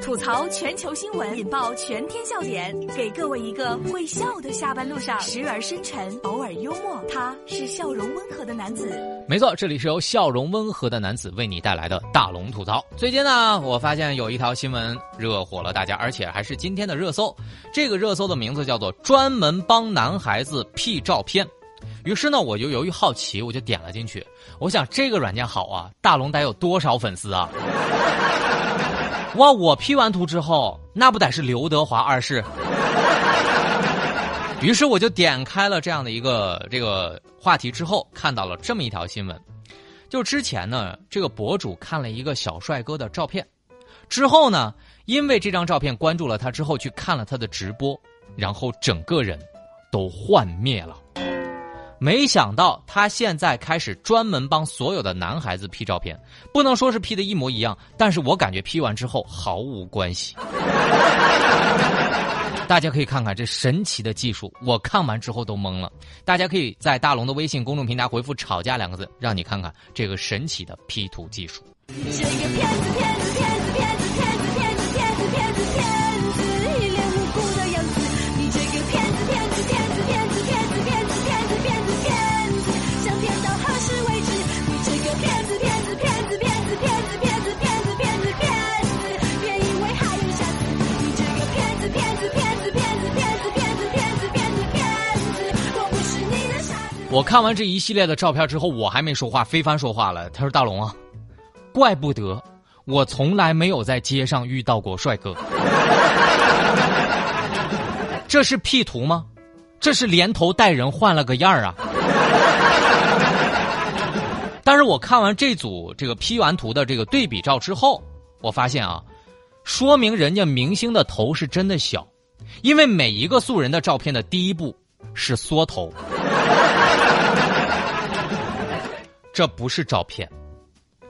吐槽全球新闻，引爆全天笑点，给各位一个会笑的下班路上，时而深沉，偶尔幽默，他是笑容温和的男子。没错，这里是由笑容温和的男子为你带来的大龙吐槽。最近呢，我发现有一条新闻热火了大家，而且还是今天的热搜。这个热搜的名字叫做“专门帮男孩子 P 照片”。于是呢，我就由于好奇，我就点了进去。我想这个软件好啊，大龙得有多少粉丝啊？哇！我 P 完图之后，那不得是刘德华二世？于是我就点开了这样的一个这个话题之后，看到了这么一条新闻。就之前呢，这个博主看了一个小帅哥的照片，之后呢，因为这张照片关注了他之后，去看了他的直播，然后整个人都幻灭了。没想到他现在开始专门帮所有的男孩子 P 照片，不能说是 P 的一模一样，但是我感觉 P 完之后毫无关系。大家可以看看这神奇的技术，我看完之后都懵了。大家可以在大龙的微信公众平台回复“吵架”两个字，让你看看这个神奇的 P 图技术。是个骗子，骗子，骗子，骗子，我看完这一系列的照片之后，我还没说话，非凡说话了。他说：“大龙啊，怪不得我从来没有在街上遇到过帅哥。这是 P 图吗？这是连头带人换了个样儿啊！但是我看完这组这个 P 完图的这个对比照之后，我发现啊，说明人家明星的头是真的小，因为每一个素人的照片的第一步是缩头。”这不是照片，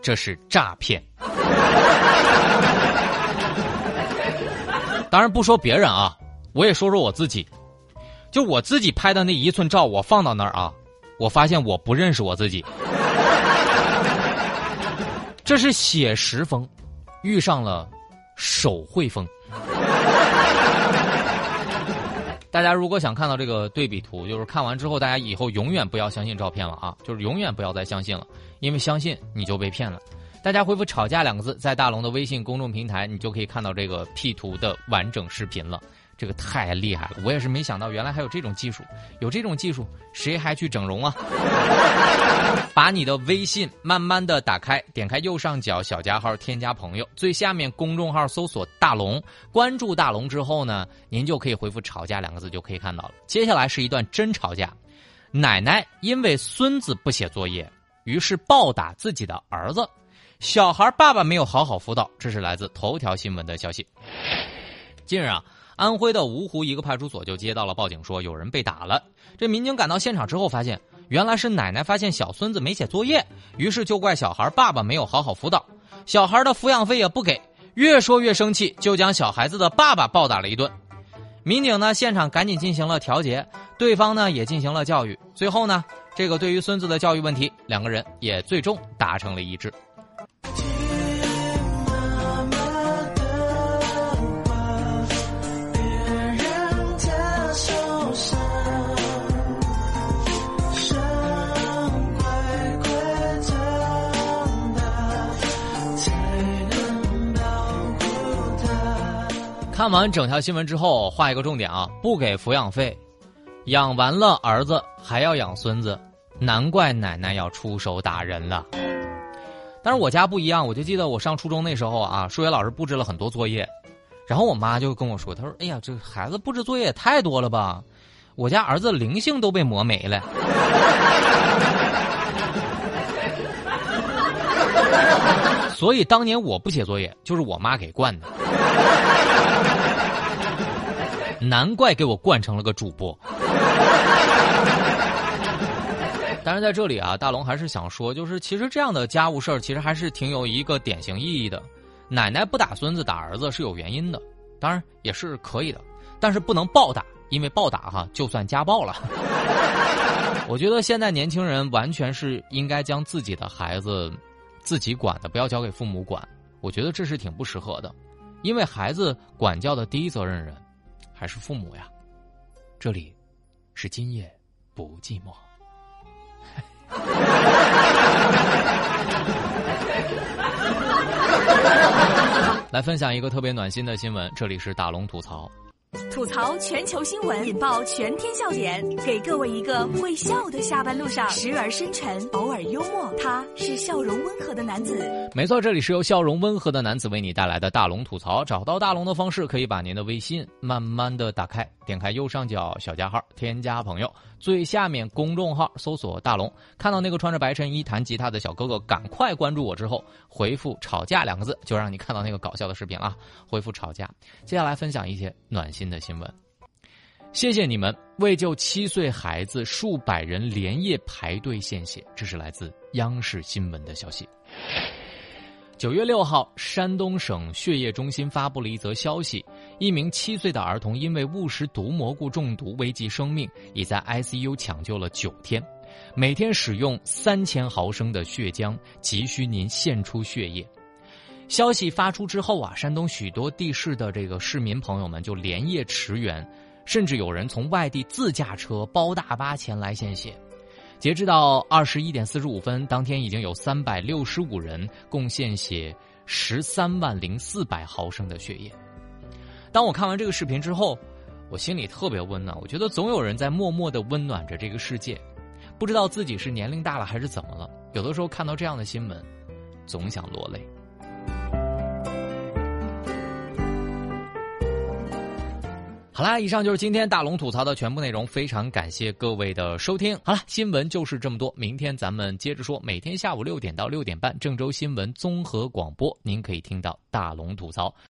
这是诈骗。当然不说别人啊，我也说说我自己。就我自己拍的那一寸照，我放到那儿啊，我发现我不认识我自己。这是写实风，遇上了手绘风。大家如果想看到这个对比图，就是看完之后，大家以后永远不要相信照片了啊！就是永远不要再相信了，因为相信你就被骗了。大家回复“吵架”两个字，在大龙的微信公众平台，你就可以看到这个 P 图的完整视频了。这个太厉害了，我也是没想到，原来还有这种技术。有这种技术，谁还去整容啊？把你的微信慢慢的打开，点开右上角小加号，添加朋友，最下面公众号搜索“大龙”，关注大龙之后呢，您就可以回复“吵架”两个字，就可以看到了。接下来是一段真吵架，奶奶因为孙子不写作业，于是暴打自己的儿子，小孩爸爸没有好好辅导。这是来自头条新闻的消息。近日啊。安徽的芜湖一个派出所就接到了报警，说有人被打了。这民警赶到现场之后，发现原来是奶奶发现小孙子没写作业，于是就怪小孩爸爸没有好好辅导，小孩的抚养费也不给，越说越生气，就将小孩子的爸爸暴打了一顿。民警呢，现场赶紧进行了调解，对方呢也进行了教育。最后呢，这个对于孙子的教育问题，两个人也最终达成了一致。看完整条新闻之后，画一个重点啊，不给抚养费，养完了儿子还要养孙子，难怪奶奶要出手打人了。但是我家不一样，我就记得我上初中那时候啊，数学老师布置了很多作业，然后我妈就跟我说，她说：“哎呀，这孩子布置作业也太多了吧，我家儿子灵性都被磨没了。”所以当年我不写作业，就是我妈给惯的。难怪给我惯成了个主播。但是在这里啊，大龙还是想说，就是其实这样的家务事儿，其实还是挺有一个典型意义的。奶奶不打孙子打儿子是有原因的，当然也是可以的，但是不能暴打，因为暴打哈就算家暴了。我觉得现在年轻人完全是应该将自己的孩子自己管的，不要交给父母管。我觉得这是挺不适合的。因为孩子管教的第一责任人还是父母呀。这里是今夜不寂寞。来分享一个特别暖心的新闻，这里是大龙吐槽。吐槽全球新闻，引爆全天笑点，给各位一个会笑的下班路上，时而深沉，偶尔幽默。他是笑容温和的男子。没错，这里是由笑容温和的男子为你带来的大龙吐槽。找到大龙的方式，可以把您的微信慢慢的打开，点开右上角小加号，添加朋友，最下面公众号搜索大龙，看到那个穿着白衬衣弹吉他的小哥哥，赶快关注我之后，回复吵架两个字，就让你看到那个搞笑的视频了。回复吵架，接下来分享一些暖心。的新闻，谢谢你们为救七岁孩子，数百人连夜排队献血。这是来自央视新闻。的消息。九月六号，山东省血液中心发布了一则消息：一名七岁的儿童因为误食毒蘑菇中毒，危及生命，已在 ICU 抢救了九天，每天使用三千毫升的血浆，急需您献出血液。消息发出之后啊，山东许多地市的这个市民朋友们就连夜驰援，甚至有人从外地自驾车包大巴前来献血。截至到二十一点四十五分，当天已经有三百六十五人共献血十三万零四百毫升的血液。当我看完这个视频之后，我心里特别温暖。我觉得总有人在默默的温暖着这个世界，不知道自己是年龄大了还是怎么了。有的时候看到这样的新闻，总想落泪。好啦，以上就是今天大龙吐槽的全部内容，非常感谢各位的收听。好了，新闻就是这么多，明天咱们接着说。每天下午六点到六点半，郑州新闻综合广播，您可以听到大龙吐槽。